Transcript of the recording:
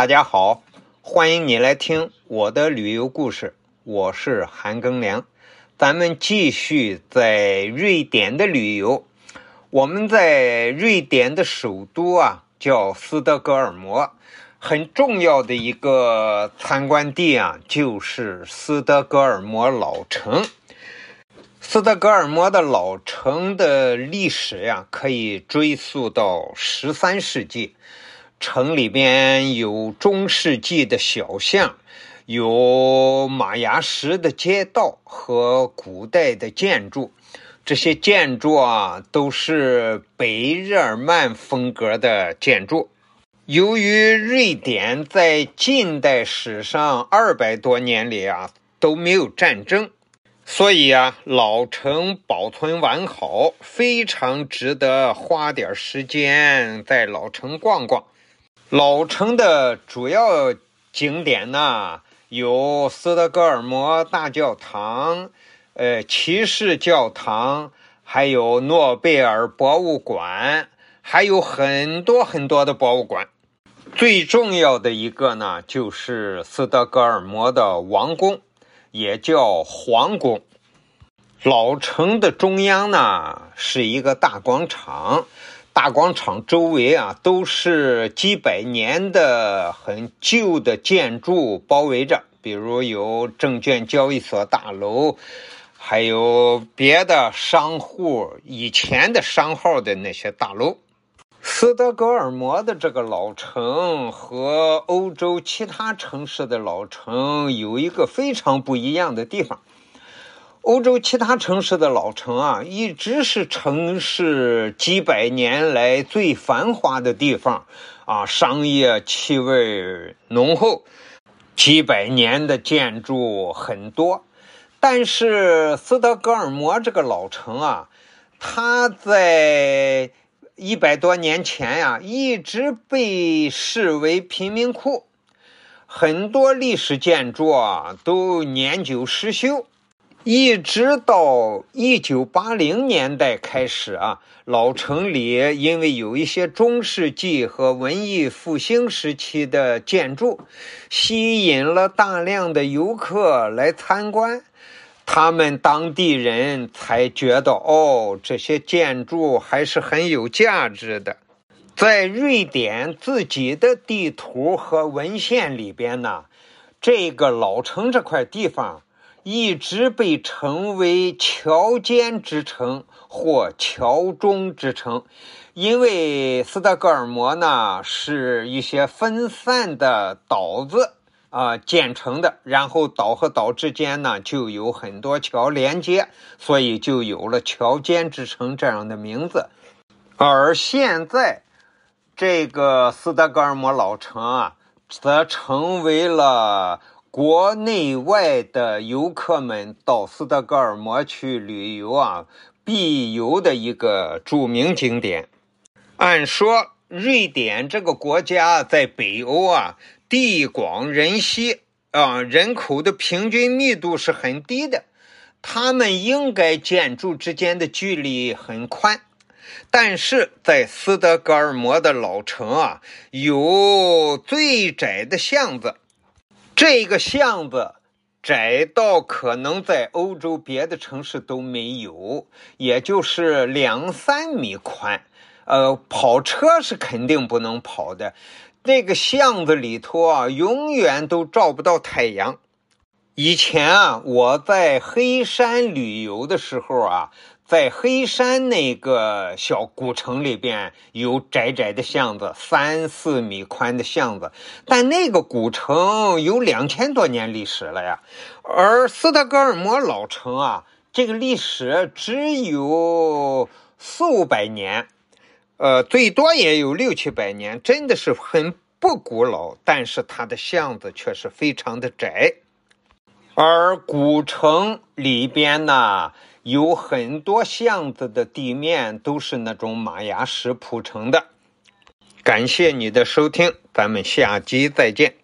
大家好，欢迎你来听我的旅游故事。我是韩庚良，咱们继续在瑞典的旅游。我们在瑞典的首都啊，叫斯德哥尔摩。很重要的一个参观地啊，就是斯德哥尔摩老城。斯德哥尔摩的老城的历史呀，可以追溯到十三世纪。城里边有中世纪的小巷，有玛雅石的街道和古代的建筑。这些建筑啊，都是北日耳曼风格的建筑。由于瑞典在近代史上二百多年里啊都没有战争。所以啊，老城保存完好，非常值得花点时间在老城逛逛。老城的主要景点呢，有斯德哥尔摩大教堂、呃骑士教堂，还有诺贝尔博物馆，还有很多很多的博物馆。最重要的一个呢，就是斯德哥尔摩的王宫。也叫皇宫。老城的中央呢是一个大广场，大广场周围啊都是几百年的很旧的建筑包围着，比如有证券交易所大楼，还有别的商户以前的商号的那些大楼。斯德哥尔摩的这个老城和欧洲其他城市的老城有一个非常不一样的地方。欧洲其他城市的老城啊，一直是城市几百年来最繁华的地方，啊，商业气味浓厚，几百年的建筑很多。但是斯德哥尔摩这个老城啊，它在一百多年前呀，一直被视为贫民窟，很多历史建筑啊都年久失修，一直到一九八零年代开始啊，老城里因为有一些中世纪和文艺复兴时期的建筑，吸引了大量的游客来参观。他们当地人才觉得，哦，这些建筑还是很有价值的。在瑞典自己的地图和文献里边呢，这个老城这块地方一直被称为桥间之城或桥中之城，因为斯德哥尔摩呢是一些分散的岛子。啊，建成的，然后岛和岛之间呢就有很多桥连接，所以就有了桥间之城这样的名字。而现在，这个斯德哥尔摩老城啊，则成为了国内外的游客们到斯德哥尔摩去旅游啊必游的一个著名景点。按说，瑞典这个国家在北欧啊。地广人稀啊，人口的平均密度是很低的，他们应该建筑之间的距离很宽，但是在斯德哥尔摩的老城啊，有最窄的巷子，这个巷子窄到可能在欧洲别的城市都没有，也就是两三米宽，呃，跑车是肯定不能跑的。那个巷子里头啊，永远都照不到太阳。以前啊，我在黑山旅游的时候啊，在黑山那个小古城里边有窄窄的巷子，三四米宽的巷子。但那个古城有两千多年历史了呀，而斯德哥尔摩老城啊，这个历史只有四五百年。呃，最多也有六七百年，真的是很不古老，但是它的巷子却是非常的窄，而古城里边呢，有很多巷子的地面都是那种马牙石铺成的。感谢你的收听，咱们下集再见。